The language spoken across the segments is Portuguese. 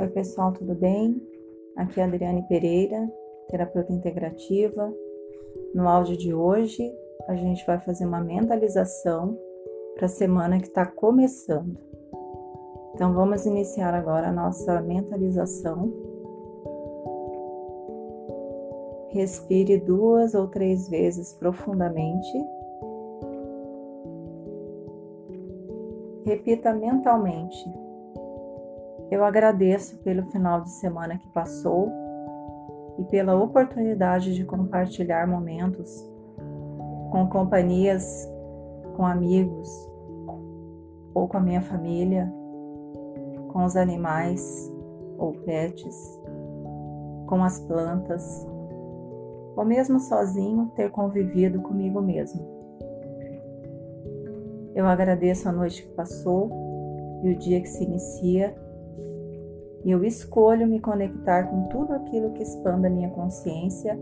Oi, pessoal, tudo bem? Aqui é a Adriane Pereira, terapeuta integrativa. No áudio de hoje, a gente vai fazer uma mentalização para a semana que está começando. Então, vamos iniciar agora a nossa mentalização. Respire duas ou três vezes profundamente. Repita mentalmente eu agradeço pelo final de semana que passou e pela oportunidade de compartilhar momentos com companhias, com amigos ou com a minha família, com os animais ou pets, com as plantas, ou mesmo sozinho ter convivido comigo mesmo. Eu agradeço a noite que passou e o dia que se inicia e eu escolho me conectar com tudo aquilo que expanda minha consciência,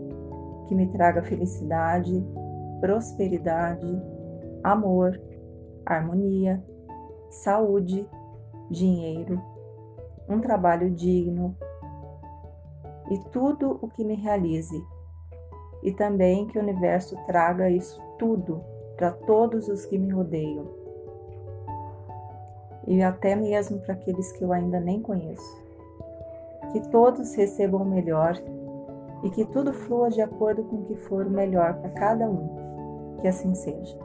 que me traga felicidade, prosperidade, amor, harmonia, saúde, dinheiro, um trabalho digno e tudo o que me realize. E também que o universo traga isso tudo para todos os que me rodeiam. E até mesmo para aqueles que eu ainda nem conheço que todos recebam o melhor e que tudo flua de acordo com o que for o melhor para cada um. Que assim seja.